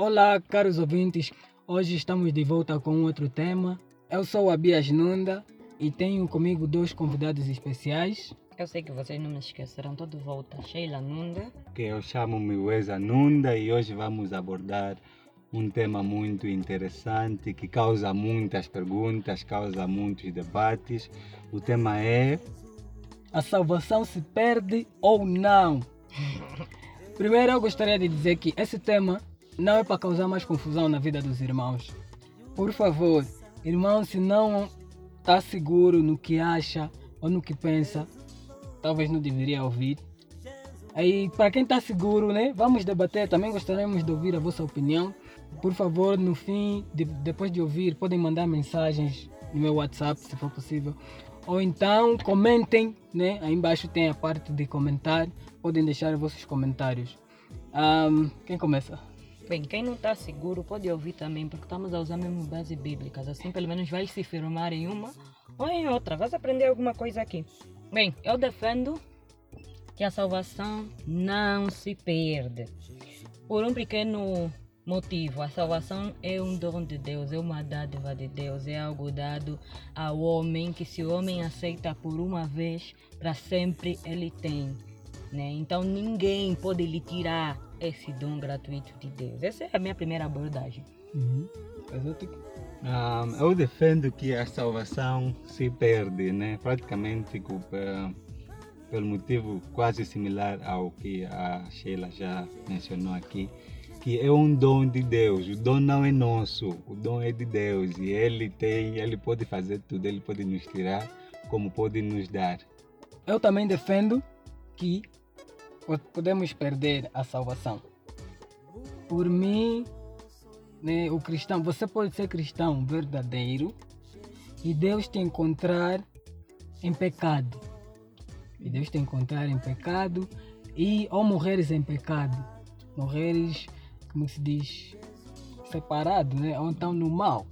Olá, caros ouvintes. Hoje estamos de volta com outro tema. Eu sou a Bia Nunda e tenho comigo dois convidados especiais. Eu sei que vocês não me esquecerão, tô de volta. Sheila Nunda. que eu chamo-me Wesa Nunda e hoje vamos abordar um tema muito interessante que causa muitas perguntas, causa muitos debates. O tema é A salvação se perde ou não? Primeiro, eu gostaria de dizer que esse tema não é para causar mais confusão na vida dos irmãos. Por favor, irmão, se não está seguro no que acha ou no que pensa, talvez não deveria ouvir. Aí, para quem está seguro, né? Vamos debater. Também gostaríamos de ouvir a vossa opinião. Por favor, no fim, de- depois de ouvir, podem mandar mensagens no meu WhatsApp, se for possível. Ou então comentem, né? Aí embaixo tem a parte de comentar. Podem deixar os vossos comentários. Ahm, quem começa? Bem, quem não está seguro pode ouvir também, porque estamos a usar mesmo bases bíblicas. Assim, pelo menos vai se firmar em uma ou em outra. Vai aprender alguma coisa aqui. Bem, eu defendo que a salvação não se perde. Por um pequeno motivo. A salvação é um dom de Deus, é uma dádiva de Deus, é algo dado ao homem que se o homem aceita por uma vez, para sempre ele tem. Né? Então ninguém pode lhe tirar esse dom gratuito de Deus. Essa é a minha primeira abordagem. Exótico. Ah, eu defendo que a salvação se perde, né? Praticamente eh, pelo motivo quase similar ao que a Sheila já mencionou aqui, que é um dom de Deus. O dom não é nosso, o dom é de Deus e Ele tem, Ele pode fazer tudo, Ele pode nos tirar, como pode nos dar. Eu também defendo que podemos perder a salvação. Por mim, né, o cristão, você pode ser cristão verdadeiro e Deus te encontrar em pecado. E Deus te encontrar em pecado e ou morreres em pecado. Morreres, como se diz, separado, né? Ou então no mal.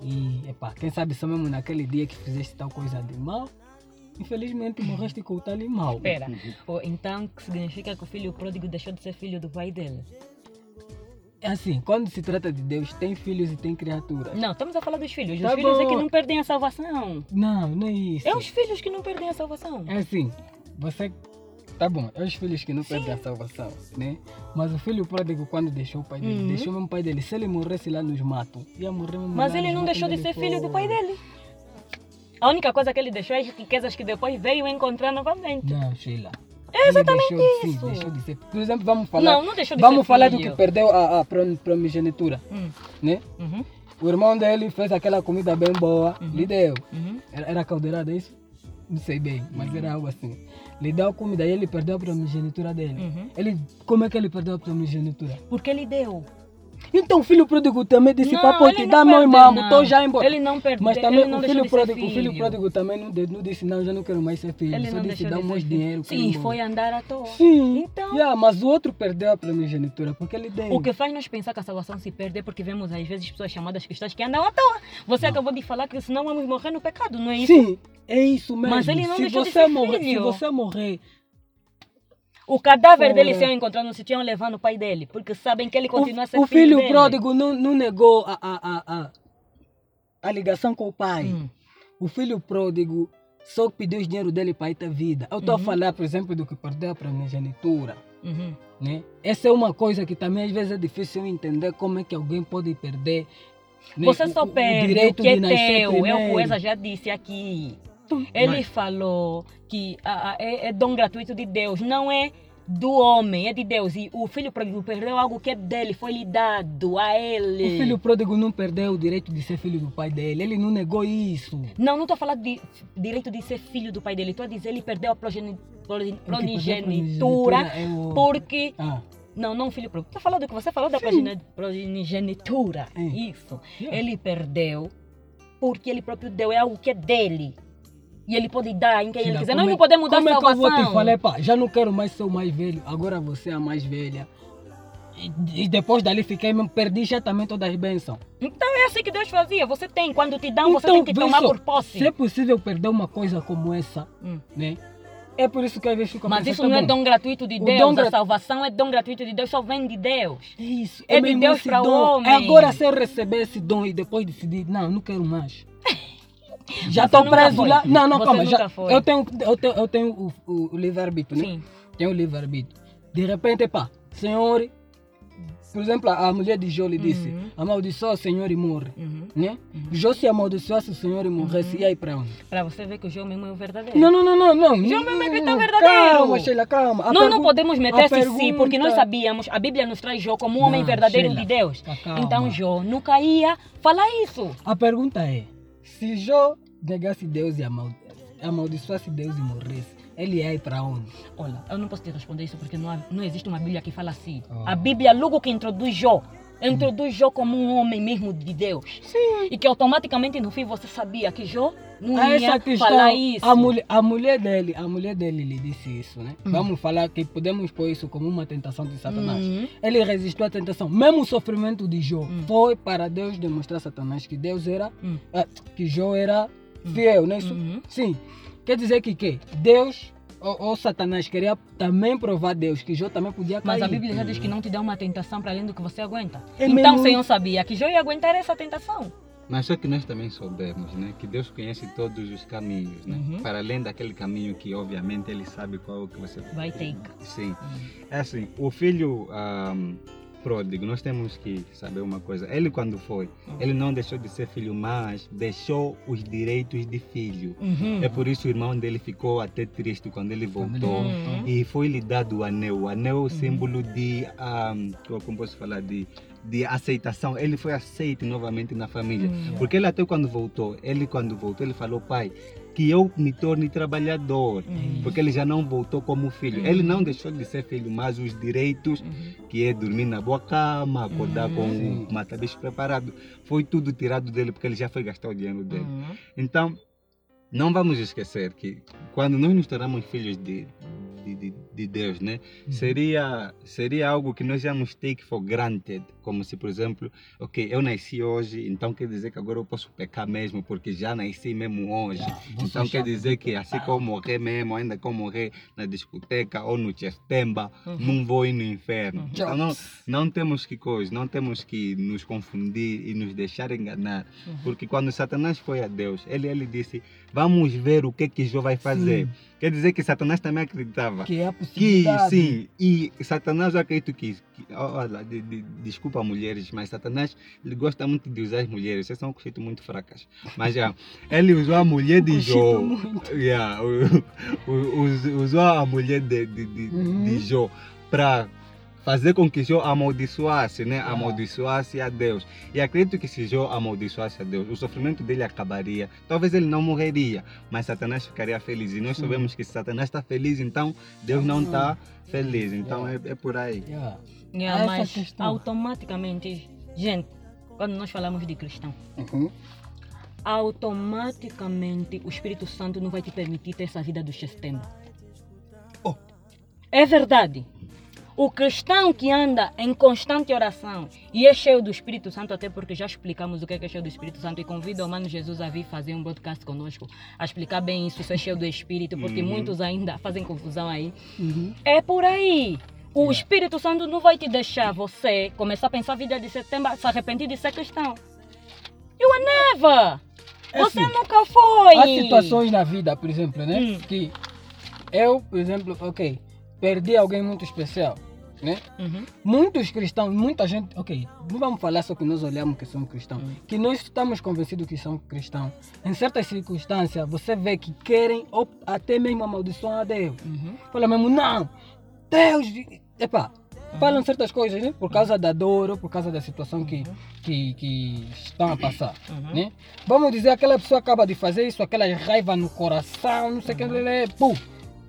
E, epá, quem sabe só mesmo naquele dia que fizeste tal coisa de mal, infelizmente morreste com o tal mal. Espera, Pô, então que significa que o filho pródigo deixou de ser filho do pai dele? É assim, quando se trata de Deus, tem filhos e tem criaturas. Não, estamos a falar dos filhos. Os Tá filhos é bom. que não perdem a salvação. Não, não é isso. É os filhos que não perdem a salvação. É assim, você. Tá bom, é os filhos que não perdem a salvação, né? Mas o filho pródigo, quando deixou o pai dele, Uhum. deixou mesmo o pai dele. Se ele morresse lá nos matos, ia morrer mesmo Mas ele não deixou de ser filho do pai dele. A única coisa que ele deixou é as riquezas que depois veio encontrar novamente. Não, Sheila. É exatamente ele deixou, isso. Sim, deixou de ser. Por exemplo, vamos falar. Não, não deixou de vamos falar do filho. que perdeu a, a primogenitura, Hum, né? uhum, O irmão dele fez aquela comida bem boa, lhe deu. uhum. Era, era caldeirada isso? Não sei bem, mas era algo assim. Lhe deu comida e ele perdeu a primogenitura dele. Uhum. Ele, como é que ele perdeu a primogenitura? Porque ele deu. Então o filho pródigo também disse, Não, papai, ele te não dá meu irmão, não. estou já embora. Ele não perdeu, Mas também não o filho de pródigo, o filho filho. pródigo também não, de- não disse, não, já não quero mais ser filho. Ele Só não disse, dá de um de filho. dinheiro. Sim, foi andar à toa. Sim, Então, yeah, mas o outro perdeu a primogenitura porque ele deu. o que faz nós pensar que a salvação se perde é porque vemos às vezes pessoas chamadas cristãs que andam à toa. Você acabou de falar que senão vamos morrer no pecado, não é isso? Sim, é isso mesmo. Mas ele não se deixou de você ser morrer, Se filho. você morrer O cadáver dele Ora. se encontrado no sítio levando o pai dele, porque sabem que ele continua a ser o, o filho dele. pródigo não, não negou a, a, a, a, a ligação com o pai. Hum. O filho pródigo só pediu o dinheiro dele para ir ter vida. Eu estou Uhum. a falar, por exemplo, do que perdeu a primogenitura. Uhum. Né? Essa é uma coisa que também às vezes é difícil entender como é que alguém pode perder. né, Você o- só o- o perde o direito que é teu. É o o primeiro. Eza já disse aqui. Ele Mas- falou que ah, ah, é, é dom gratuito de Deus, não é do homem, é de Deus. E o filho pródigo perdeu algo que é dele, foi lhe dado a ele. O filho pródigo não perdeu o direito de ser filho do pai dele. Ele não negou isso. Não, não estou falando de direito de ser filho do pai dele. Estou a dizer ele perdeu a progeni, a progenitura é porque Ah, Não, não filho próprio. Tá falando do que você falou da progeni- primogenitura. É. Isso. Yeah. Ele perdeu porque ele próprio deu. É algo que é dele. E ele pode dar em quem ele Filha, quiser. como Nós é- não podemos mudar Como a é que eu salvação. vou te falar, pá, já não quero mais ser o mais velho, agora você é a mais velha. E, e depois dali fiquei, mesmo, perdi já também todas as bênçãos. Então é assim que Deus fazia. Você tem. Quando te dão, você Então, tem que tomar só, por posse. Se é possível perder uma coisa como essa, Hum. né? É por isso que às vezes fica Mas isso tá não é bom, dom gratuito de O Deus. dom A salvação é dom gratuito de Deus, só vem de Deus. É isso. É de mesmo Deus esse pra dom. homem. É agora se eu receber esse dom e depois decidir, não, não quero mais. Já estou preso lá. Não, não, Você calma. Já, foi. eu tenho, eu tenho, eu tenho o, o, o livre-arbítrio, né? Sim. Tenho o livre-arbítrio. De repente, pá, Senhor, por exemplo, a mulher de Jó lhe disse, Uhum. amaldiçoa o Senhor e morre. Uhum. Né? Jó se amaldiçoasse o Senhor e morresse, e aí para onde? Para você ver que o João mesmo é o verdadeiro. Não, não, não, não, não. João mesmo é que tá verdadeiro. Calma, Sheila, calma. A nós não podemos meter esse sim, porque nós pergunta- sabíamos, a Bíblia nos traz Jó como um homem Não, verdadeiro Sheila, de Deus. tá. Então Jó nunca ia falar isso. A pergunta é: se Jó negasse Deus e amal- amaldiçoasse Deus e morresse, ele ia ir para onde? Olha, eu não posso te responder isso porque não, há- não existe uma Bíblia que fala assim. Ah. A Bíblia, logo que introduz Jó, introduz Jó como um homem mesmo de Deus. Sim. E que automaticamente no fim você sabia que Jó não A ia essa questão, falar isso. A, mulher, a mulher dele, a mulher dele lhe disse isso, né? Hum. Vamos falar que podemos pôr isso como uma tentação de Satanás. Uhum. Ele resistiu à tentação. Mesmo o sofrimento de Jó Hum. foi para Deus demonstrar a Satanás que Deus era, Hum. ah, que Jó era fiel, né? Isso-. Sim. Quer dizer que que Deus ou, Satanás queria também provar Deus que Jó também podia cair. Mas a Bíblia já diz que não te dá uma tentação para além do que você aguenta. É então mesmo o Senhor sabia que Jó ia aguentar essa tentação. Mas só que nós também soubemos, né? Que Deus conhece todos os caminhos, né? Uhum. Para além daquele caminho que, obviamente, Ele sabe qual que você Vai ter. Sim. É assim, o filho ahm, pródigo, nós temos que saber uma coisa. Ele, quando foi, ele não deixou de ser filho, mas deixou os direitos de filho. Uhum. É por isso o irmão dele ficou até triste quando ele voltou. Uhum. E foi lhe dado o anel. O anel é o símbolo de, ahm, como posso falar, de, de aceitação. Ele foi aceito novamente na família. Uhum. Porque ele até quando voltou, ele quando voltou, ele falou, pai, que eu me torne trabalhador. Uhum. Porque ele já não voltou como filho. Ele não deixou de ser filho, mas os direitos, Uhum. que é dormir na boa cama, acordar com Sim. o matabicho preparado, foi tudo tirado dele porque ele já foi gastar o dinheiro dele. Uhum. Então, não vamos esquecer que quando nós nos tornamos filhos de, de, de, de Deus, né? Seria, seria algo que nós íamos take for granted. Como se, por exemplo, ok, eu nasci hoje, então quer dizer que agora eu posso pecar mesmo, porque já nasci mesmo hoje. Então quer dizer que assim que eu morrer mesmo, ainda que eu morrer na discoteca ou no chestemba, Uhum. não vou ir no inferno. Uhum. Então não, não temos que coisa, não temos que nos confundir e nos deixar enganar. Uhum. Porque quando Satanás foi a Deus, ele, ele disse, vamos ver o que que Jó vai fazer. Sim. Quer dizer que Satanás também acreditava. Que é a Que sim, e Satanás eu acredito que, que olha, de- de- desculpa mulheres, mas Satanás ele gosta muito de usar as mulheres, vocês são um conceito muito fracas. Mas já, ele usou a mulher de Jó, yeah, usou a mulher de, de, de, Uhum. de Jó para fazer com que Jó amaldiçoasse, né? Ah. Amaldiçoasse a Deus. E acredito que se Jó amaldiçoasse a Deus, o sofrimento dele acabaria. Talvez ele não morreria, mas Satanás ficaria feliz. E nós Sim. sabemos que se Satanás está feliz, então Deus não está feliz. Então é, é por aí. Yeah. Yeah, Essa mas questão. automaticamente, gente, quando nós falamos de cristão, Uhum. automaticamente o Espírito Santo não vai te permitir ter essa vida do sistema. Oh. É verdade. O cristão que anda em constante oração e é cheio do Espírito Santo, até porque já explicamos o que é que é cheio do Espírito Santo e convido o Mano Jesus a vir fazer um podcast conosco, a explicar bem isso, ser cheio do Espírito, porque Uhum. muitos ainda fazem confusão aí. Uhum. É por aí. O Yeah. Espírito Santo não vai te deixar você começar a pensar a vida de setembro, se arrepender de ser cristão. You are never. É Você assim, nunca foi. Há situações na vida, por exemplo, né? Hum. Que eu, por exemplo, ok, perdi alguém muito especial, né? Uhum. Muitos cristãos, muita gente, ok, não vamos falar só que nós olhamos que somos cristãos, Hum. que nós estamos convencidos que são cristãos. Em certas circunstâncias, você vê que querem ou até mesmo amaldiçoar a Deus. Uhum. Fala mesmo, não, Deus, epá, falam certas coisas, né? Por causa da dor ou por causa da situação que, que, que estão a passar, Uhum. né? Vamos dizer, aquela pessoa acaba de fazer isso, aquela raiva no coração, não sei o que, lele, pum,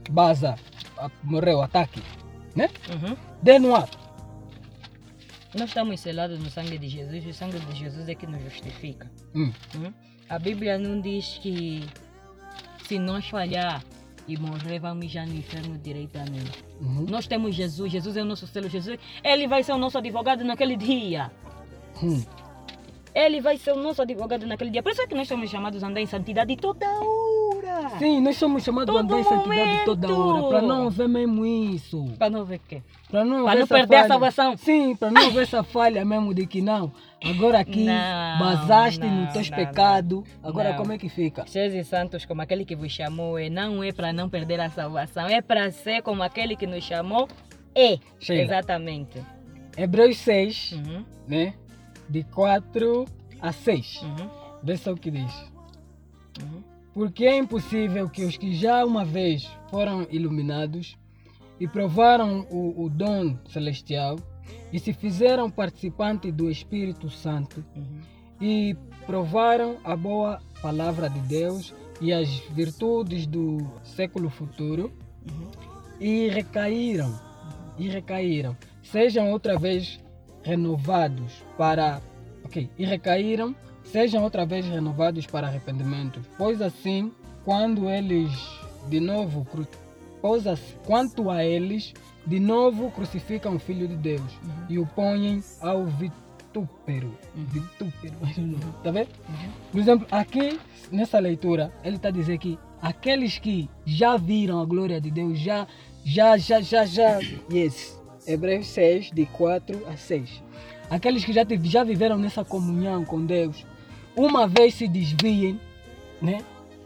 baza, morreu, ataque, né? Uhum. Dê no ar. Nós estamos selados no sangue de Jesus e o sangue de Jesus é que nos justifica. Hum. Uhum. A Bíblia não diz que se nós falhar e morrer, vamos já no inferno diretamente. Uhum. Nós temos Jesus, Jesus é o nosso selo, Jesus, ele vai ser o nosso advogado naquele dia. Hum. Ele vai ser o nosso advogado naquele dia. Por isso é que nós somos chamados a andar em santidade toda hora. Sim, nós somos chamados a andar em santidade toda hora. Para não haver mesmo isso. Para não ver o quê? Para não, haver não essa perder a falha. salvação. Sim, para não haver essa falha mesmo de que não. Agora aqui Não, basaste não, nos teus pecados. Agora Não. como é que fica? Cheios e santos como aquele que vos chamou é, não é para não perder a salvação, é para ser como aquele que nos chamou é. Sheila. Exatamente. Hebreus 6, Uhum, né? De 4 a 6. uhum, Vê só o que diz. uhum. Porque é impossível que os que já uma vez foram iluminados e provaram o, o dom celestial e se fizeram participantes do Espírito Santo Uhum. e provaram a boa palavra de Deus e as virtudes do século futuro Uhum. e recaíram e recaíram sejam outra vez renovados para ok e recaíram sejam outra vez renovados para arrependimento pois assim quando eles de novo pois assim, quanto a eles de novo crucificam o filho de Deus e o põem ao vitúpero vitúpero tá vendo? Por exemplo aqui nessa leitura ele está dizendo que aqueles que já viram a glória de Deus já já já já já yes. Hebreus 6 de 4 a 6 aqueles que já já viveram nessa comunhão com Deus uma vez se desviem né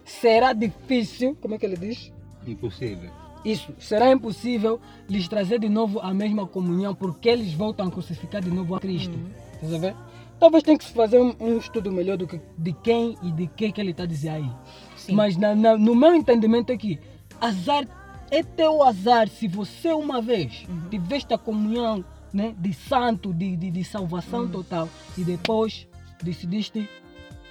será difícil como é que ele diz Impossível. isso será impossível lhes trazer de novo a mesma comunhão porque eles voltam a crucificar de novo a Cristo a ver? Talvez tenha que se fazer um, um estudo melhor do que de quem e de quem que ele está dizendo aí. Sim. Mas na- na- no meu entendimento aqui, azar é teu azar se você uma vez Uhum. tiveste a comunhão né, de santo, de, de, de salvação Uhum. total e depois decidiste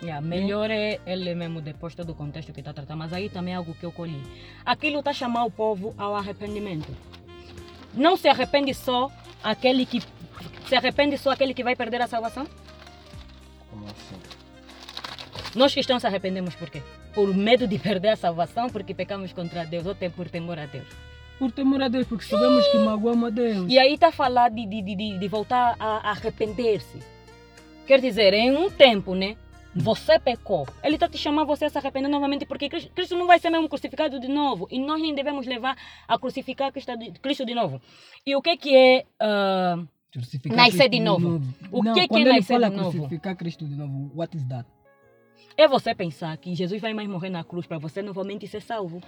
Yeah, melhor é ele mesmo depois todo o contexto que está tratando, mas aí também é algo que eu colhi. Aquilo está a chamar o povo ao arrependimento. Não se arrepende só aquele que se arrepende só aquele que vai perder a salvação? como assim? Nós cristãos se arrependemos por quê? Por medo de perder a salvação, porque pecamos contra Deus ou tem por temor a Deus. Por temor a Deus, porque sabemos que magoamos a Deus. E aí está a falar de, de, de- de, de voltar a arrepender-se. Quer dizer, em um tempo, né? Você pecou. Ele está te chamando você a se arrepender novamente, porque Cristo, não vai ser mesmo crucificado de novo. E nós nem devemos levar a crucificar Cristo de, de novo. E o que, que é. Crucificar Nascer Cristo de novo. O Não, que que quando é nascer de novo? crucificar Cristo de novo, what is that? é você pensar que Jesus vai mais morrer na cruz para você novamente ser salvo.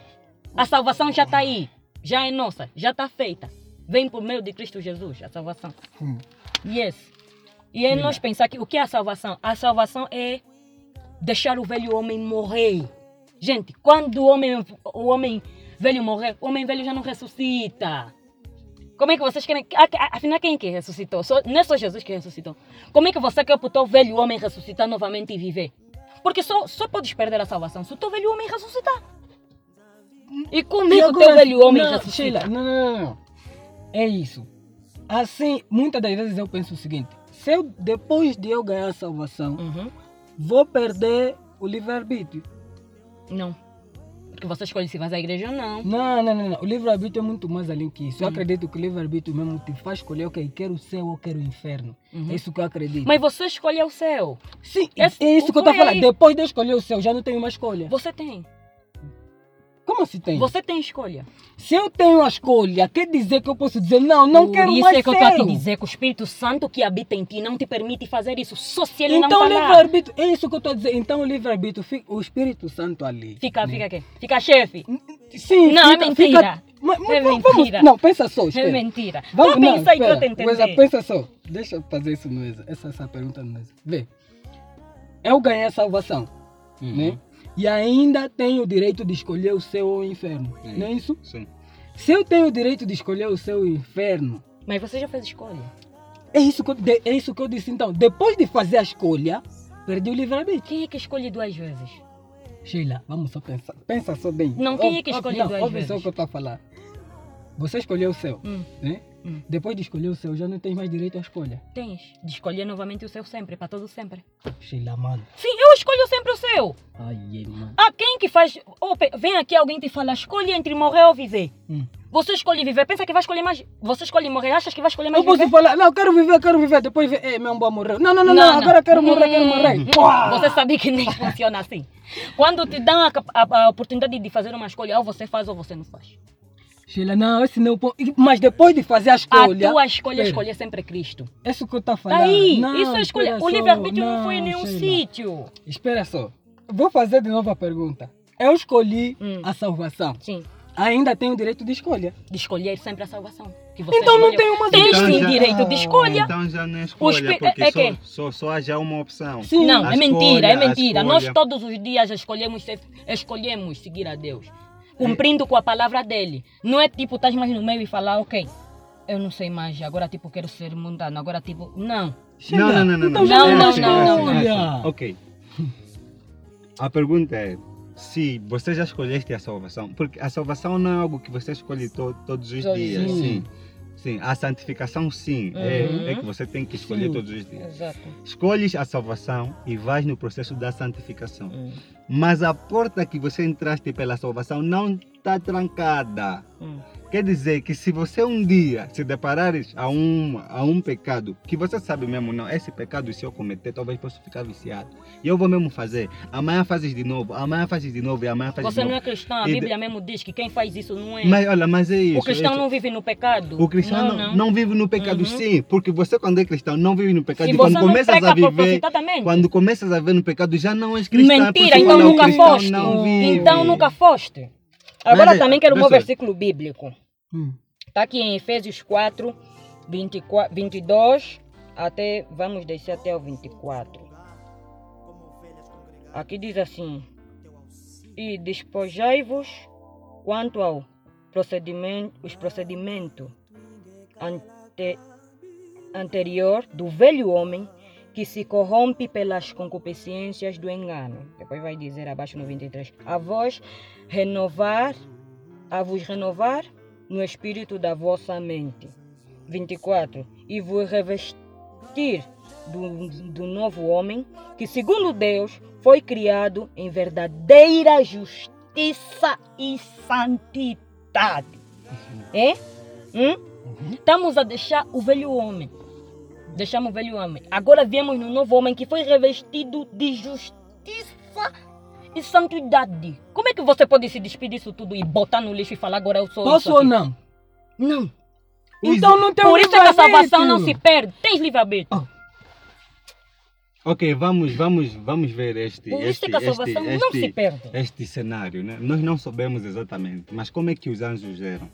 A salvação já está aí. Já é nossa. Já está feita. Vem por meio de Cristo Jesus, a salvação. Hum. Yes. E é nós pensar que o que é a salvação? A salvação é deixar o velho homem morrer. Gente, quando o homem, o homem velho morrer, o homem velho já não ressuscita. Como é que vocês querem. Afinal, quem que ressuscitou? Só, não é só Jesus que ressuscitou. Como é que você quer botar o velho homem ressuscitar novamente e viver? Porque só, só podes perder a salvação se o teu velho homem ressuscitar. E como é que o teu velho homem não, ressuscita? Sheila, não, não, não, não. É isso. Assim, muitas das vezes eu penso o seguinte: se eu, depois de eu ganhar a salvação, Uhum. Vou perder o livre-arbítrio. Não. Porque você escolhe se vai à igreja ou não. Não, não, não, não. O livre-arbítrio é muito mais além que isso. Hum. Eu acredito que o livre-arbítrio mesmo te faz escolher, ok, quero o céu ou quero o inferno. Uhum. É isso que eu acredito. Mas você escolheu o céu. Sim, esse- é isso que eu estou falando. Depois de eu escolher o céu, já não tenho mais escolha. Você tem. Como assim tem? Você tem escolha. Se eu tenho a escolha, quer dizer que eu posso dizer, não, não Por quero isso mais é que eu estou a te dizer que o Espírito Santo que habita em ti não te permite fazer isso. Só se ele Então não o falar. livre-arbítrio, é isso que eu estou a dizer. Então o livre-arbítrio, fica- o Espírito Santo ali. Fica, né? fica aqui. Fica chefe. Sim, Não, é fica- mentira. fica- Mas- mas É vamos- mentira. Não, pensa só, É espera. mentira. Vamos, Vou não, pensar e estou a te espera. Weza, entender. pensa só. Deixa eu fazer isso mesmo. Essa, essa pergunta mesmo. Vê. Eu ganhei a salvação, Uhum. né? E ainda tenho o direito de escolher o céu ou o inferno. Sim. Não é isso? Sim. Se eu tenho o direito de escolher o céu ou o inferno, Mas você já fez escolha. é isso que eu, é isso que eu disse então. Depois de fazer a escolha, perdi o livre-arbítrio. Quem é que escolhe duas vezes? Sheila, vamos só pensar. Pensa só bem. Não, quem é que Ouve- escolhe duas ouve só vezes? o que eu estou a falar. Você escolheu o céu, Hum, né? Hum. Depois de escolher o céu, já não tens mais direito à escolha. tens de escolher novamente o seu sempre, para todo sempre. Sheila, mano. Sim, eu escolho sempre o seu. Ai, ei, mano. Ah, quem que faz. Oh, vem aqui alguém te fala, escolhe entre morrer ou viver. Hum. Você escolhe viver, pensa que vai escolher mais. Você escolhe morrer, achas que vai escolher mais Eu posso viver? falar, não, quero viver, quero viver. Depois, ver, ei, meu avô morreu. Não, não, não, não, Não, agora quero morrer, quero morrer. Hum! Você sabe que nem funciona assim. Quando te dão a, a- a oportunidade de fazer uma escolha, ou você faz ou você não faz. Sheila, não, esse não pode. Mas depois de fazer a A escolha. tua escolha Pera, escolher sempre é Cristo. Isso que eu estou falando. Tá aí, Não, isso é escolha. O livre-arbítrio não, foi em nenhum Sheila. sítio. Espera só. Vou fazer de novo a pergunta. Eu escolhi Hum. a salvação. Sim, Ainda tenho o direito de escolha. de escolher sempre a salvação. Que você Então não escolheu. tem uma Tens Então sim já- direito de escolha. Então já não é escolha, espi- porque é- é só, só, só há já uma opção. Sim. Não, A é mentira, escolha, é a mentira. Nós todos os dias escolhemos, escolhemos seguir a Deus, cumprindo com a palavra dele. Não é tipo, estás mais no meio e falar, ok, eu não sei mais, agora tipo, quero ser mundano, agora tipo, não. Não, não, não, não. Então não, não, é não, assim, é não. assim. Ok. A pergunta é se você já escolheste a salvação, porque a salvação não é algo que você escolhe to- todos os Todos os dias, dias. sim. Sim, a santificação sim, Uhum. é, é que você tem que escolher Sim. todos os dias. Exato. Escolhes a salvação e vais no processo da santificação. Mas a porta que você entraste pela salvação não está trancada. Hum. Quer dizer que se você um dia se deparares a um, a um pecado, que você sabe mesmo, não, esse pecado se eu cometer, talvez possa ficar viciado. E eu vou mesmo fazer. Amanhã fazes de novo, amanhã fazes de novo e amanhã fazes Você de não novo. é cristão, a E de- Bíblia mesmo diz que quem faz isso não é. Mas olha, mas é isso. o cristão é isso. não vive no pecado. O cristão não, não vive no pecado, Uhum. sim, porque você quando é cristão não vive no pecado. E você quando não começas a viver, quando começas a viver no pecado, já não és cristão. Mentira, porque então é nunca foste. Não. Então nunca foste. Agora Mas é- também quero um bom versículo bíblico. Hum. Está aqui em Efésios 4, 24, 22 até, vamos descer até o 24. Aqui diz assim: E despojai-vos quanto ao procedimento, os procedimentos ante, anterior do velho homem que se corrompe pelas concupiscências do engano. Depois vai dizer abaixo no 23. A vós renovar, a vos renovar no espírito da vossa mente. 24. E vos revestir do, do novo homem, que segundo Deus foi criado em verdadeira justiça e santidade. É? Hum? Estamos a deixar o velho homem. Deixamos o velho homem. Agora viemos no novo homem que foi revestido de justiça e santidade. Como é que você pode se despedir disso tudo e botar no lixo e falar agora eu sou Posso ou não? Não. Então não tem Por isso é que a salvação não se perde. Tens livre-arbítrio. Ok, vamos, vamos, vamos ver este, Por isso este, é que a este, salvação não este, se perde. este cenário. Né? Nós não sabemos exatamente, mas como é que os anjos eram?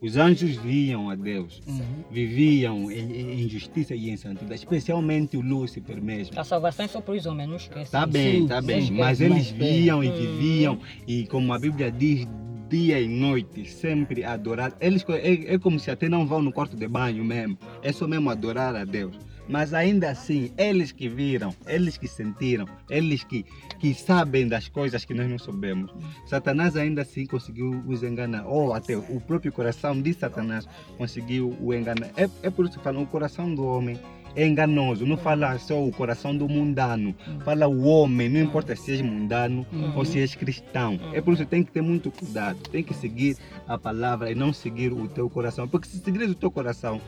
Os anjos viam a Deus, Uhum. viviam em, em- justiça e em santidade, especialmente o Lúcifer mesmo. A salvação é só para os homens, não esquece. Tá isso. bem, tá sim, bem. sim, Mas eles mas viam e Hum. viviam, e como a Bíblia diz, dia e noite, sempre adorar. Eles é, é como se até não vão no quarto de banho mesmo. É só mesmo adorar a Deus. Mas ainda assim, eles que viram, eles que sentiram, eles que, que sabem das coisas que nós não sabemos. Satanás ainda assim conseguiu os enganar. Ou até o próprio coração de Satanás conseguiu o enganar. É, é por isso que falam, o coração do homem é enganoso. Não fala só o coração do mundano. Fala o homem, não importa se és mundano Uhum. ou se és cristão. É por isso que tem que ter muito cuidado. Tem que seguir a palavra e não seguir o teu coração. Porque se seguires o teu coração,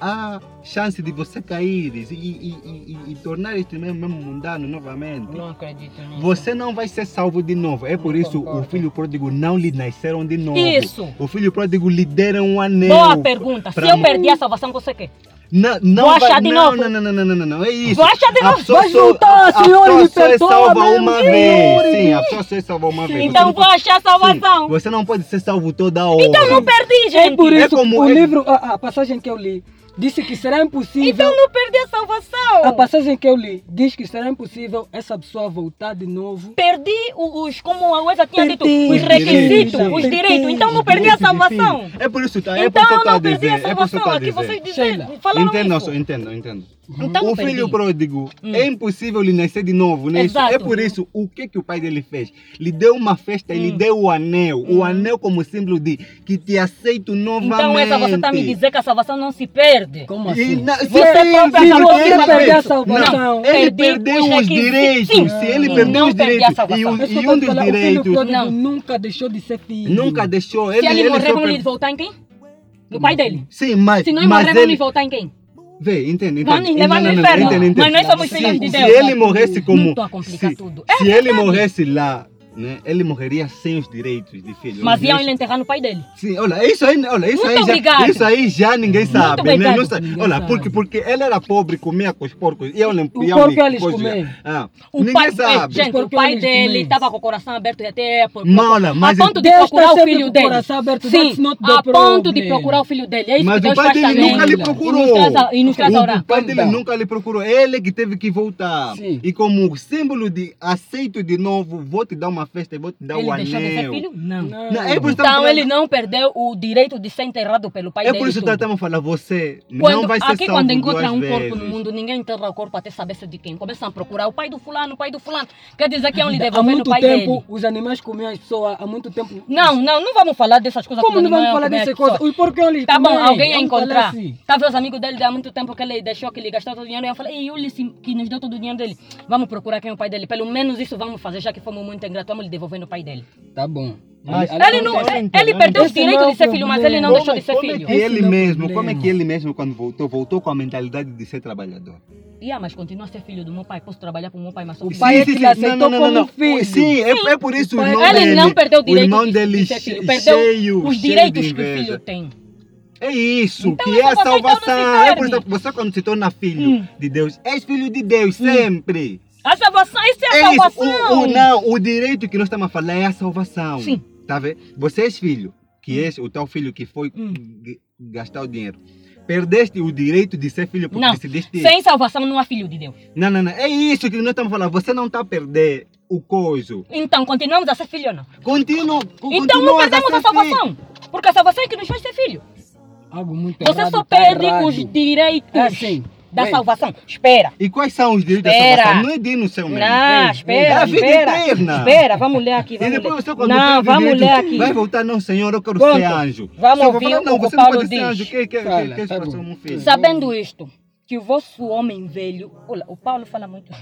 há chance de você cair e, e, e, e, e tornar este mesmo, mesmo mundano novamente. Não acredito nisso. Você não vai ser salvo de novo. É por Não isso o concordo. filho pródigo não lhe nasceram de novo. Isso. O filho pródigo lhe deram um anel. Boa pergunta. Se eu perdi a salvação, você quer? Não, não Vou vai- achar de não, novo. Não, não, não, não, não, não, não, é isso. Vou achar de A novo. pessoa Vai só- a Senhor, pessoa me é perdoa, salva meu uma Senhor. vez. Sim, a pessoa só é salva uma vez. Então vou pode- achar a salvação. Sim, você não pode ser salvo toda hora. Então não perdi, É gente. por É isso como o livro, a, a passagem que eu li, disse que será impossível. Então não perdi a salvação. A passagem que eu li diz que será impossível essa pessoa voltar de novo. Perdi os, como a Uesa tinha dito, Perdi. os requisitos, Perdi. os Perdi. direitos. Então não perdi a salvação. É por isso tá, é Então eu que não perdi a dizer. É por isso que salvação. estou a Aqui dizer. vocês falaram Entendo, isso. entendo, entendo. Então o não filho perdi. pródigo Hum. é impossível lhe nascer de novo, né? Isso- Exato. É por isso, o que que o pai dele fez? Lhe deu uma festa e lhe Hum. deu o anel. O Hum. anel como símbolo de que te aceito novamente. Então essa você está me dizer que a salvação não se perde. Como E assim? na- Você próprio sim, acabou de ele falar. fez. a salvação. Não, ele Perdi perdeu os direitos. Sim. Se ele perdeu Não os perdi direitos. E, um- É que e um dos O filho direitos pródigo Não. nunca deixou de ser filho. nunca deixou. Se Ele, ele, ele morrer, per- lhe voltar em quem? No pai dele. Sim, mas. Se mas morrer, vamos ele... voltar em quem? Vê, entende, entende. No Não, não, não, inferno. entende, entende. Mas nós somos Se- filhos de Se Deus. ele morresse como. Não se, tudo. Se ele morresse lá, né, ele morreria sem os direitos de filho. Mas iam ele enterrar no pai dele. Sim, olha, isso aí, olha, isso Muito aí, já, isso aí já ninguém sabe, né? Não sabe. Ninguém Olha, sabe. porque, porque ele era pobre, comia com os porcos. E eu lem- O porco eles comem. Ah, O ninguém pai, sabe. Gente, o pai dele estava com o coração aberto até por Mas olha, mas a ponto de Deus procurar tá o filho dele. coração aberto, Sim, a ponto de procurar o filho dele. É isso Mas que o pai dele nunca lhe procurou. e nos O pai dele down. nunca lhe procurou. Ele que teve que voltar. E como símbolo de aceito de novo, vou te dar uma festa e vou te dar Ele o deixou de ser anel. filho? Não. Não. Não, é por que Então estamos ele falando- não perdeu o direito de ser enterrado pelo pai É dele. por isso que estamos falando, você Quando, não vai ser aqui salvo quando encontra um corpo no vezes. mundo, ninguém enterra o corpo até saber se é de quem. Começam a procurar o pai do fulano, o pai do fulano. Quer dizer que é um lhe Há devolver no muito pai tempo, dele. os animais comiam as pessoas. Há muito tempo. Não, não, não vamos falar dessas coisas. Como que não o vamos falar comer dessa as coisa? pessoas. O porco eles Tá bom, alguém ia falar encontrar. assim. Tá vendo os amigos dele de há muito tempo que ele deixou, que ele gastou todo o dinheiro. E eu falei, ei, Ulisses, que nos deu todo o dinheiro dele. Vamos procurar quem é o pai dele. Pelo menos isso vamos fazer, já que fomos muito ingratos. Vamos lhe devolver no pai dele. Tá bom. Mas- Ali- Ele, não, ele, não é ele perdeu o direito não é de ser o filho, mas ele não problema. deixou de ser como é filho. ele não é o mesmo, como é que ele mesmo quando voltou, voltou com a mentalidade de ser trabalhador? Yeah, mas continua a ser filho do meu pai. Posso trabalhar pro meu pai, mas sou O pai é que lhe aceitou como filho. Sim, é, é por isso o O irmão Ele dele, não perdeu o direito irmão de, dele de ser filho. Perdeu cheio, os cheio direitos de que o filho tem. É isso, Então que é a salvação não É por isso você quando se torna filho Hum. de Deus, és filho de Deus sempre. A salvação, isso é a É isso, salvação. o, o- não, o direito que nós estamos a falar é a salvação. Sim. Tá vendo? Você és filho, que és o teu filho que foi Hum. gastar o dinheiro. Perdeste o direito de ser filho porque Não, decidiste. sem salvação não há filho de Deus. Não, não, não. É isso que nós estamos falando. Você não está a perder o coiso. Então, continuamos a ser filho ou não? Continua. Então não perdemos a salvação. Porque a salvação é que nos faz ser filho. Algo muito Você errado, só tá perde errado. os direitos É assim. Da Bem, salvação. Espera. E quais são os direitos Espera. da salvação? Não é de ir no céu mesmo. Não, espera, é a vida espera. eterna. Espera, vamos ler aqui. E Vamos depois ler. você quando Não, vamos direito, ler aqui. Vai voltar, não, Senhor, eu quero Pronto. ser anjo. Vamos Se eu ouvir falar, não, o que você o não Paulo pode ser diz. anjo. Que, que, Fala, que, que tá? Sabendo isto, que o vosso homem velho, olha, o Paulo fala muito,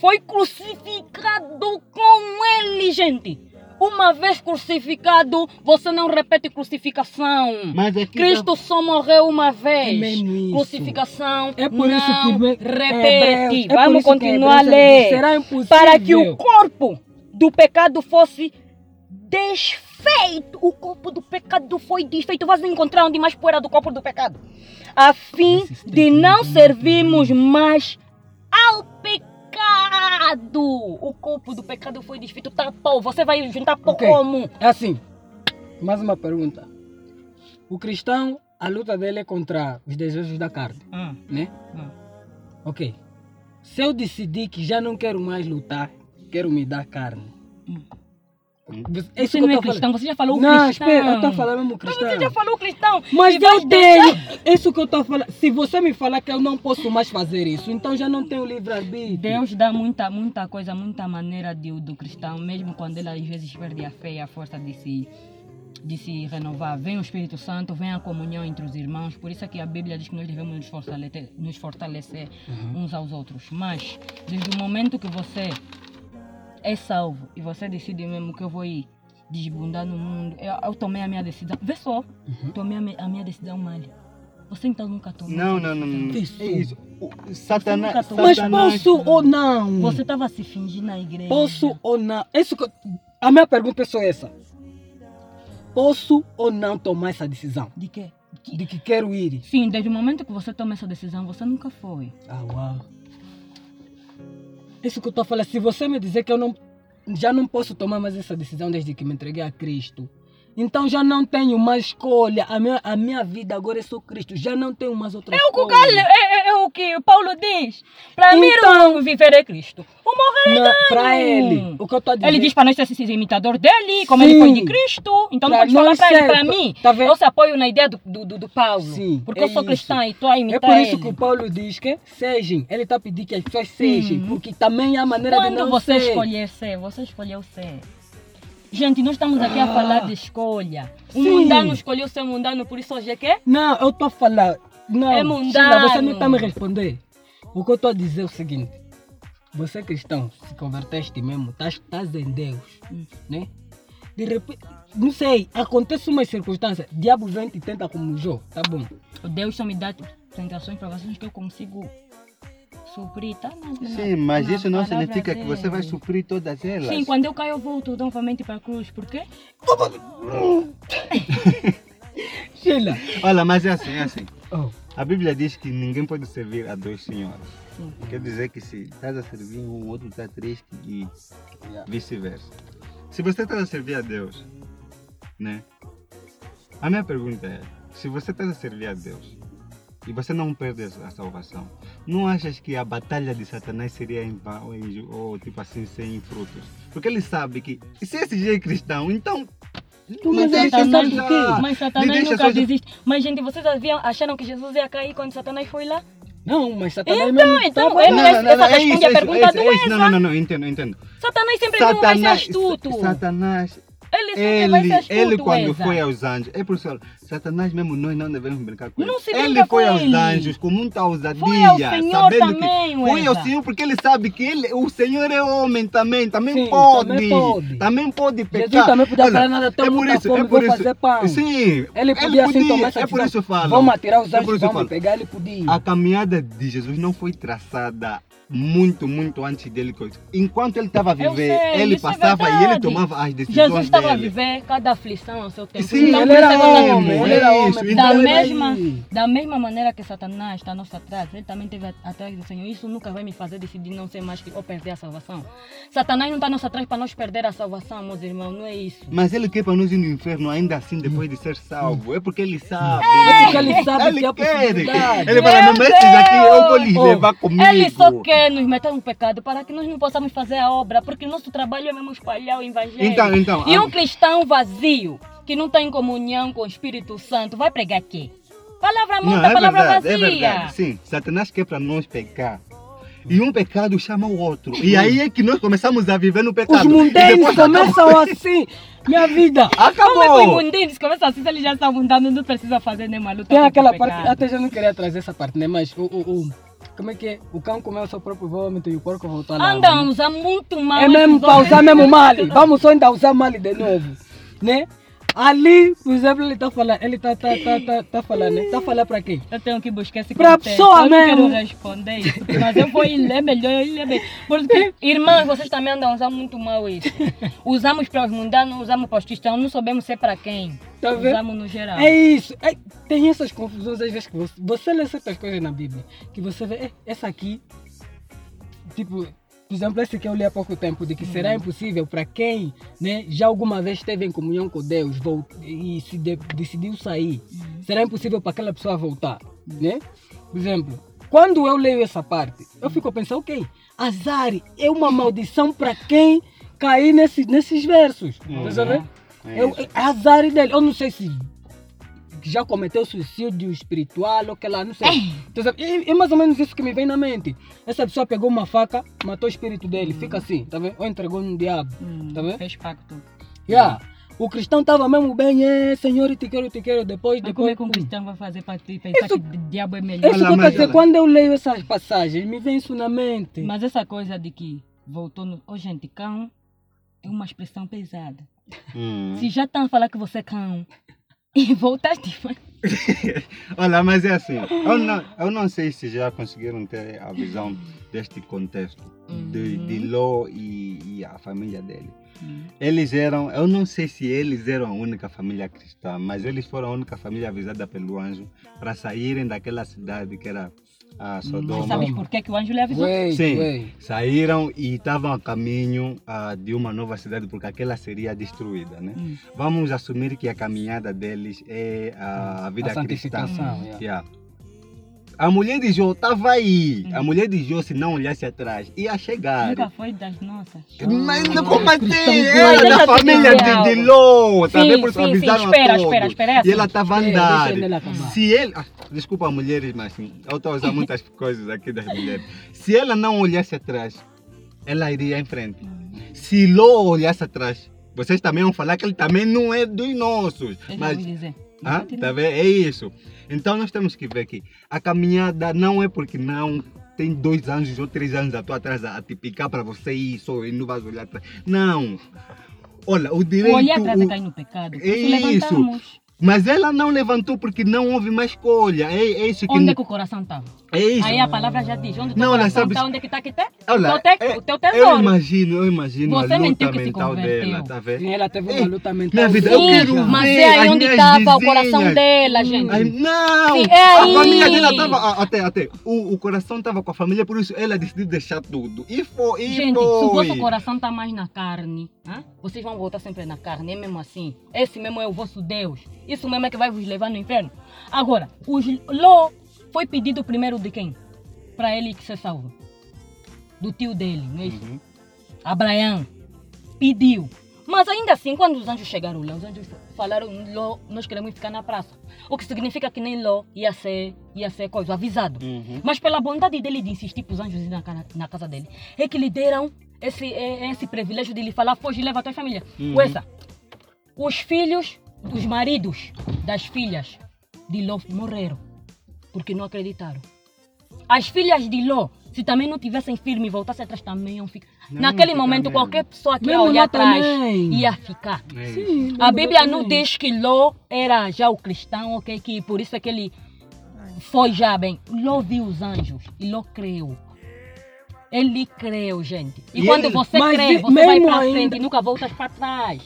foi crucificado com ele, gente. Uma vez crucificado, você não repete crucificação. Mas aqui Cristo só morreu uma É vez. isso. Crucificação É por não isso que repete. É Vamos continuar a ler. Será impossível. Para que o corpo do pecado fosse desfeito. O corpo do pecado foi desfeito. Vais encontrar onde mais poeira do corpo do pecado. A fim de não servirmos mais ao pecado. O corpo do pecado foi desfeito. Tá pó. Você vai juntar pó Ok. como? É assim. Mais uma pergunta. O cristão, a luta dele é contra os desejos da carne, Hum, né? hum. Ok. Se eu decidir que já não quero mais lutar, quero me dar carne. Hum. Que não é cristão, você já falou Não, cristão. espera, eu tô falando mesmo Mas cristão. você já falou cristão. Mas eu tenho. Isso que eu tô falando. Se você me falar que eu não posso mais fazer isso, então já não tenho livre-arbítrio. Deus dá muita, muita coisa, muita maneira de, do cristão, mesmo quando ele às vezes perde a fé e a força de se, de se renovar. Vem o Espírito Santo, vem a comunhão entre os irmãos. Por isso é que a Bíblia diz que nós devemos nos fortalecer, nos fortalecer Uhum. uns aos outros. Mas, desde o momento que você é salvo e você decide mesmo que eu vou ir desbundar no mundo, eu, eu tomei a minha decisão. Vê só, Uhum. tomei a, a minha decisão mal. Você então nunca tomou. Não, não, não. não. É isso. Satanás. Mas posso ou não? Você estava se fingindo na igreja. Posso ou não? Isso que A minha pergunta é só essa. Posso ou não tomar essa decisão? De quê? De que quero ir? Sim, desde o momento que você toma essa decisão, você nunca foi. Ah, uau. Isso que eu estou falando. Se você me dizer que eu não, já não posso tomar mais essa decisão desde que me entreguei a Cristo, então já não tenho mais escolha. A minha, a minha vida agora é só Cristo. Já não tenho mais outra É o, que o escolha. Carlos- é, é- é o que o Paulo diz. Para mim, Então- não viver é Cristo. O morrer é Não, para ganho. ele, o que eu estou dizer. Ele diz para nós ser ser imitador dele, como Sim. ele foi de Cristo. Então não Pra pode falar para ele, ser- para mim. tá vendo? eu se apoio na ideia do, do, do- do Paulo. Sim, porque é eu sou isso. cristã e estou a É imitar por isso ele. que o Paulo diz que sejam. Ele está pedindo que as pessoas sejam, Uhum. porque também há maneira de Quando não você ser. escolher ser, você escolheu ser. Gente, nós estamos aqui a Ah. falar de escolha. O Sim. mundano escolheu ser mundano, por isso hoje é que? Não, eu estou a falar. Não, É Sheila, mundano. você não está a me responder. O que eu estou a dizer é o seguinte: você é cristão, se converteste mesmo, estás, estás em Deus, Hum. né? de repente, não sei, acontece uma circunstância, diabo vem e tenta como Jó, tá bom. Deus só me dá tentações, provações que eu consigo suprir, tá? Na- na- Sim, mas na isso não significa que você vai suprir todas elas. Sim, quando eu caio, eu volto novamente para a cruz. Por quê? Sheila, Olha, mas é assim, é assim. oh, A Bíblia diz que ninguém pode servir a dois senhores. Sim. Quer dizer que se estás a servir um, o outro está triste e vice-versa. Se você está a servir a Deus, né? A minha pergunta é, se você está a servir a Deus e você não perde a salvação, não achas que a batalha de Satanás seria em vão ou tipo assim sem frutos? Porque ele sabe que se esse já é cristão, então mas deixa Satanás, quê? jogar. mas Satanás nunca só desiste. Mas, gente, vocês haviam, acharam que Jesus ia cair quando Satanás foi lá? não, mas Satanás Então, mesmo então, ele lá. não é- essa responde a pergunta do é isso. Não, não, não, não, entendo, entendo. Satanás sempre não vai ser astuto. Satanás, Ele sempre vai ele, ser ele quando Eza. foi aos anjos, é por isso, Satanás mesmo nós não devemos brincar com ele. Não se ele brinca foi com aos ele. anjos com muita ousadia, Foi ao Senhor sabendo também, que foi ao. Senhor porque ele sabe que ele, o Senhor é homem também, também Sim, pode, também pode. também pode pecar. Jesus também podia Olha, falar nada, tô é por isso, fome, é por isso. fazer pão. Sim, Ele podia assim tomar essa é por isso eu falo. Vamos atirar os É anjos, eu vamos pegar, ele podia. A caminhada de Jesus não foi traçada muito, muito antes dele. Enquanto ele estava a viver, sei, ele isso é passava e ele tomava as decisões Jesus estava a viver cada aflição ao seu tempo. Sim, Então, ele era isso é homem, ele era isso, homem. então Da ele mesma, da mesma maneira que Satanás está nosso atrás, ele também esteve atrás do Senhor. Isso nunca vai me fazer decidir não ser mais que ou perder a salvação. Satanás não está nosso atrás para nós perder a salvação, meus irmãos, não é isso. Mas ele quer para nós ir no inferno ainda assim depois de ser salvo. É porque ele sabe. É porque ele sabe ele que há quer. possibilidade. Ele fala, não esses aqui eu vou Deus! levar comigo. Ele só quer nos meter no pecado para que nós não possamos fazer a obra, porque nosso trabalho é mesmo espalhar o evangelho. Então, então, e um cristão vazio, que não tem comunhão com o Espírito Santo, vai pregar quê? Palavra Não, muita, é palavra verdade, é vazia. verdade. Sim, Satanás quer para nós pecar. E um pecado chama o outro. E aí é que nós começamos a viver no pecado. Os mundanos começam assim. Minha vida. Como é que os Acabou! imundinos começam assim, se eles já estão mudando, não precisa fazer nenhuma luta Tem aquela parte, até já não queria trazer essa parte, né? Mas o, o, o como é que é? O cão comeu o seu próprio vômito e o porco voltou lá. Andam, usa muito mal. É mesmo para usar mesmo mal. Vamos só ainda usar mal de novo, né? Ali, por exemplo, ele tá falando, ele tá, tá, tá, tá, tá falando, né? Tá falando para quem? Eu tenho que buscar esse Pra contexto. pessoa eu mesmo. não quero responder isso, mas eu vou ler melhor, eu ler bem. Porque, irmãos, vocês também andam usando muito mal isso. Usamos para os mundanos, usamos para os cristãos, não sabemos ser para quem. Tá? Usamos no geral. É isso. É, tem essas confusões às vezes que você, você lê certas coisas na Bíblia que você vê, "É, essa aqui, tipo, por exemplo, esse que eu li há pouco tempo, de que será impossível para quem né, já alguma vez esteve em comunhão com Deus e se de- decidiu sair, será impossível para aquela pessoa voltar, né? Por exemplo, quando eu leio essa parte, eu fico pensando, ok, azar é uma maldição para quem cair nesse, nesses versos, tá sabendo? É Eu, azar dele. Eu não sei se já cometeu suicídio espiritual ou que lá, não sei. Então, é, é mais ou menos isso que me vem na mente. Essa pessoa pegou uma faca, matou o espírito dele, fica assim, tá vendo? Ou entregou no diabo, Hum, tá vendo? Fez pacto. Yeah. O cristão estava mesmo bem, é, Senhor, eu te quero, eu te quero. Depois, Mas como depois. é que um hum. cristão vai fazer para ti pensar Isso- que o diabo é melhor? isso que eu dizer, quando eu leio essas passagens, me vem isso na mente. Mas essa coisa de que voltou no. Ô, gente, cão é uma expressão pesada. Hum. Se já estão a falar que você é cão e voltaste. Olha, mas é assim, eu não, eu não sei se já conseguiram ter a visão deste contexto de, de Ló e, e a família dele. Eles eram, eu não sei se eles eram a única família cristã, mas eles foram a única família avisada pelo anjo para saírem daquela cidade que era a Sodoma. Sabes por que, que o anjo lhe avisou? Wait, Sim, wait. saíram e estavam a caminho ah, de uma nova cidade porque aquela seria destruída, né? Hum. Vamos assumir que a caminhada deles é a, a vida A cristã. santificação, yeah. Yeah. A mulher de Jó estava aí. Hum. A mulher de Jó, se não olhasse atrás, ia chegar. Nunca foi das nossas. Mas não- como assim? Deixa da família de, de. Ló. Tá Sim, vendo? Por isso sim, sim. avisaram a Espera, todos. espera, espera, E ela estava a acabar. Se ele... ah, desculpa mulheres, mas assim, eu estou a usar muitas coisas aqui das mulheres. Se ela não olhasse atrás, ela iria em frente. Se Ló olhasse atrás, vocês também vão falar que ele também não é dos nossos. Eu Mas. Ah, tá vendo? É isso. Então nós temos que ver que a caminhada não é porque não tem dois anos ou três anos tua atrás a te picar para você ir só e não vais olhar atrás. Não. olha, o direito. olhar atrás é o- cair no pecado. É isso isso. levantamos. Mas ela não levantou porque não houve mais escolha. É, é isso que. Onde é que o coração estava? É isso. Aí a palavra já diz. Onde o teu Não, coração sabes- está, onde é que está que está? Olha, o, teu te- é- o teu Eu tesouro. imagino, eu imagino Você a luta mentiu que se mental converteu. dela, tá vendo? Ela teve uma luta mental. minha vida, eu quero mas ver é aí as onde estava o coração dela, gente. Ai, não! Sim, é a aí. família dela estava. Até, até. O, o coração estava com a família, por isso ela decidiu deixar tudo. E foi. E Gente, se o foi. vosso coração está mais na carne, hã? vocês vão voltar sempre na carne, é mesmo assim. Esse mesmo é o vosso Deus. Isso mesmo é que vai vos levar no inferno. Agora, os Ló foi pedido primeiro de quem? Para ele ser salvo. Do tio dele, não é isso? Uhum. Abraão pediu. Mas ainda assim, quando os anjos chegaram lá, os anjos falaram, Ló, nós queremos ficar na praça. O que significa que nem Ló ia ser, ia ser coisa, avisado. Uhum. Mas pela bondade dele de insistir para os anjos na, na casa dele, é que lhe deram esse, eh, esse privilégio de lhe falar, foge e leva a tua família. Uhum. Coisa, os filhos dos maridos das filhas de Ló morreram, porque não acreditaram. As filhas de Ló, se também não tivessem firme e voltassem atrás, também iam ficar. Não, Naquele momento, mesmo. qualquer pessoa que ia olhar atrás também. ia ficar. É. Sim, A Bíblia não também. diz que Ló era já o cristão, ok? Que por isso é que ele foi já bem. Ló viu os anjos e Ló creu. Ele creu, gente. E, E quando ele- você Mas crê, vi- você vai pra ainda- frente e nunca voltas pra trás.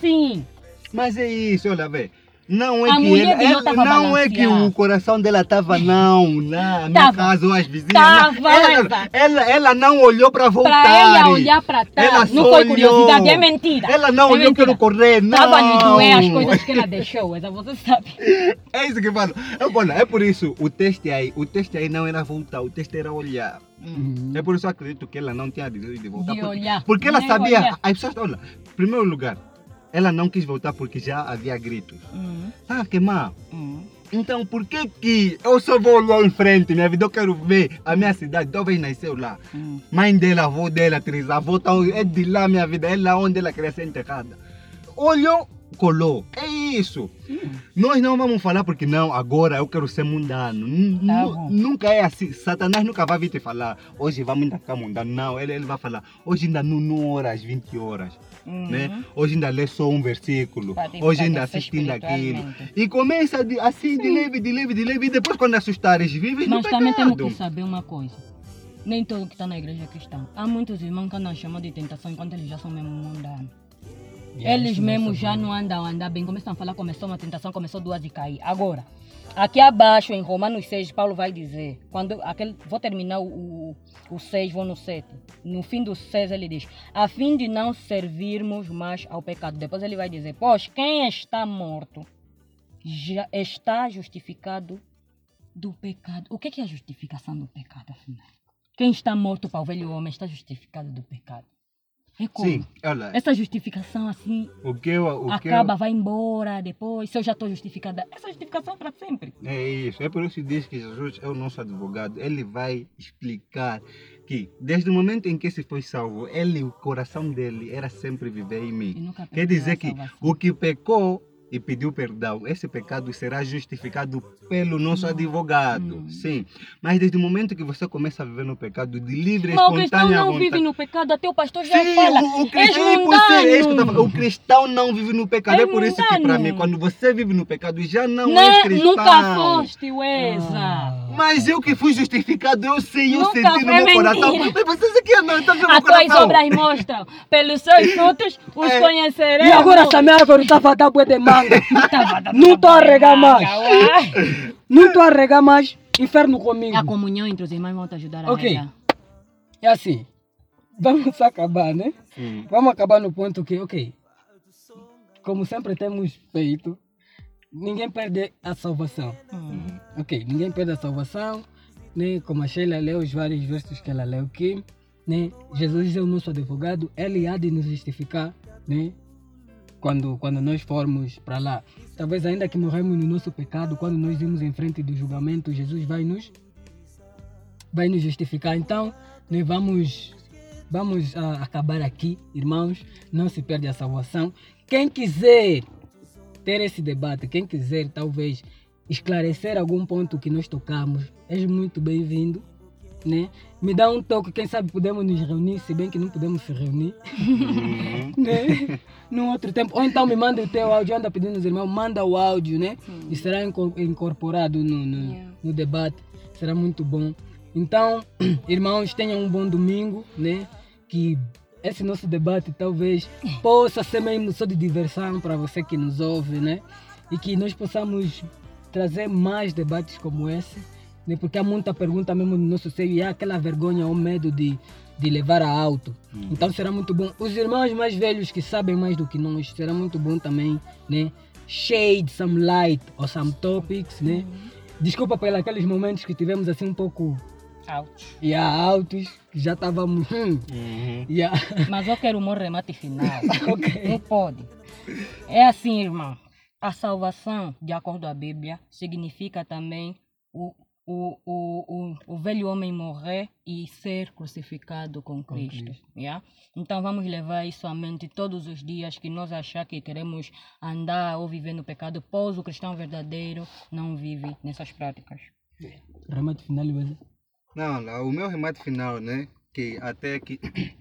Sim. Mas é isso, olha, vê. Não é A que mulher ela, Ló ela- tava não é que o coração dela estava não na minha Tava. casa ou as vizinhas. Tava, não. Ela, ela, ela não olhou para voltar. Pra ela olhar pra Ela trás, não só foi olhou. curiosidade, é mentira. Ela não é olhou mentira. pelo correr, não. Tava lhe doer as coisas que ela deixou, essa você sabe. É isso que eu falo. É, é por isso, o teste aí, o teste aí não era voltar, o teste era olhar. Uhum. É por isso que eu acredito que ela não tinha direito de voltar. De porque, olhar. porque ela Nem sabia, olhar. as pessoas, olha, em primeiro lugar, ela não quis voltar porque já havia gritos. Hum, Ah, que má. hum. Então por que que eu só vou lá em frente, minha vida, eu quero ver a minha cidade, talvez nasceu lá. Hum. Mãe dela, avô dela, trisavô, então é de lá minha vida, é lá onde ela queria ser enterrada. Olhou, colou. É isso. Nós não vamos falar porque não, agora eu quero ser mundano. Tá nunca é assim. Satanás nunca vai vir te falar, hoje vamos ainda ficar mundano. Não, ele, ele vai falar, hoje ainda não, não horas, 20 horas. Né? Uhum. Hoje ainda lê só um versículo, hoje ainda assistindo aquilo. E começa de- assim, de leve, de leve, de leve, e depois quando assustares, vives no Mas também temos que saber uma coisa. Nem todo que está na igreja é cristão. Há muitos irmãos que andam chamando de tentação enquanto eles já são mesmo mundanos. Yeah, eles mesmos mesmo. já não andam a andar bem. Começam a falar, começou uma tentação, começou duas e cair. Agora, aqui abaixo em Romanos 6, Paulo vai dizer, quando aquele, vou terminar o, o, o 6, vou no 7. No fim do 6 ele diz, a fim de não servirmos mais ao pecado. Depois ele vai dizer, pois quem está morto já está justificado do pecado. O que é é a justificação do pecado, afinal? Quem está morto para o velho homem está justificado do pecado. É como? Sim, olha, Essa justificação assim o que eu, o que eu, acaba, vai embora depois. Se eu já estou justificada, essa justificação é para sempre. É isso, é por isso que diz que Jesus é o nosso advogado. Ele vai explicar que desde o momento em que se foi salvo, ele, o coração dele era sempre viver em mim. Quer dizer que o que pecou e pediu perdão, esse pecado será justificado pelo nosso advogado. Hum. Sim, mas desde o momento que você começa a viver no pecado de livre Mas o cristão espontânea não vontade. vive no pecado, até o pastor já Sim, fala. o, o cristão, é é. O cristão não vive no pecado. É É, por isso que para mim, quando você vive no pecado, já não Né? és cristão. Nunca foste, Weza. Ah. Mas eu que fui justificado, eu sei, eu Nunca senti no meu coração. Mas vocês aqui não estão no meu As tuas obras mostram. Pelos seus frutos os É. conheceremos. E agora essa minha árvore estava a dar bué de manga. Não tô a regar mais. Não tô a regar mais. Inferno comigo. A comunhão entre os irmãos vão te ajudar a Ok. regar. É assim. Vamos acabar, né? Hum. Vamos acabar no ponto que, ok. Como sempre temos feito, ninguém perde a salvação. Hum. Ok, ninguém perde a salvação, né? Como a Sheila leu os vários versos que ela leu aqui, né? Jesus é o nosso advogado, ele há de nos justificar, né? Quando, quando nós formos para lá. Talvez ainda que morremos no nosso pecado, quando nós vimos em frente do julgamento, Jesus vai nos vai nos justificar. Então, né, vamos vamos ah, acabar aqui, irmãos. Não se perde a salvação. Quem quiser ter esse debate, quem quiser talvez esclarecer algum ponto que nós tocamos, és muito bem-vindo. né? Me dá um toque, quem sabe podemos nos reunir, se bem que não podemos se reunir, Uhum. né? Num outro tempo. Ou então me manda o teu áudio, anda pedindo aos irmãos, manda o áudio, né? E será inco- incorporado no, no, Yeah. no debate. Será muito bom. Então, irmãos, tenham um bom domingo, né? Que esse nosso debate talvez possa ser mesmo só de diversão para você que nos ouve, né? E que nós possamos trazer mais debates como esse, né? Porque há muita pergunta mesmo no nosso seio e há aquela vergonha ou medo de, de levar a alto. Então será muito bom. Os irmãos mais velhos que sabem mais do que nós, será muito bom também, né? Shade some light or some topics, né? Desculpa pelos aqueles momentos que tivemos assim um pouco Ouch. yeah, altos, que já estávamos. Hum, Uhum. yeah. Mas eu quero meu remate final. Ok. Não pode. É assim, irmão. A salvação, de acordo à Bíblia, significa também o, o, o, o, o velho homem morrer e ser crucificado com Cristo. Cristo. yeah? Então vamos levar isso à mente todos os dias que nós achar que queremos andar ou viver no pecado, pois o cristão verdadeiro não vive nessas práticas. Remate final, Luísa. Não, o meu remate final, né? Que até que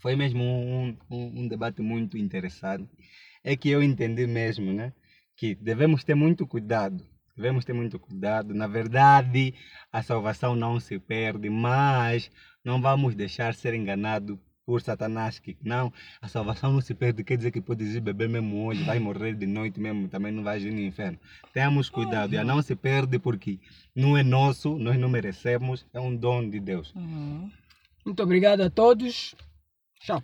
foi mesmo um, um, um debate muito interessante. É que eu entendi mesmo, né? Que devemos ter muito cuidado. Devemos ter muito cuidado. Na verdade, a salvação não se perde, mas não vamos deixar ser enganado por Satanás que não, a salvação não se perde, quer dizer que podes ir beber mesmo hoje, vai morrer de noite mesmo, também não vais ir no inferno. Tenhamos cuidado, e não se perde porque não é nosso, nós não merecemos, é um dom de Deus. Uhum. Muito obrigado a todos. Tchau.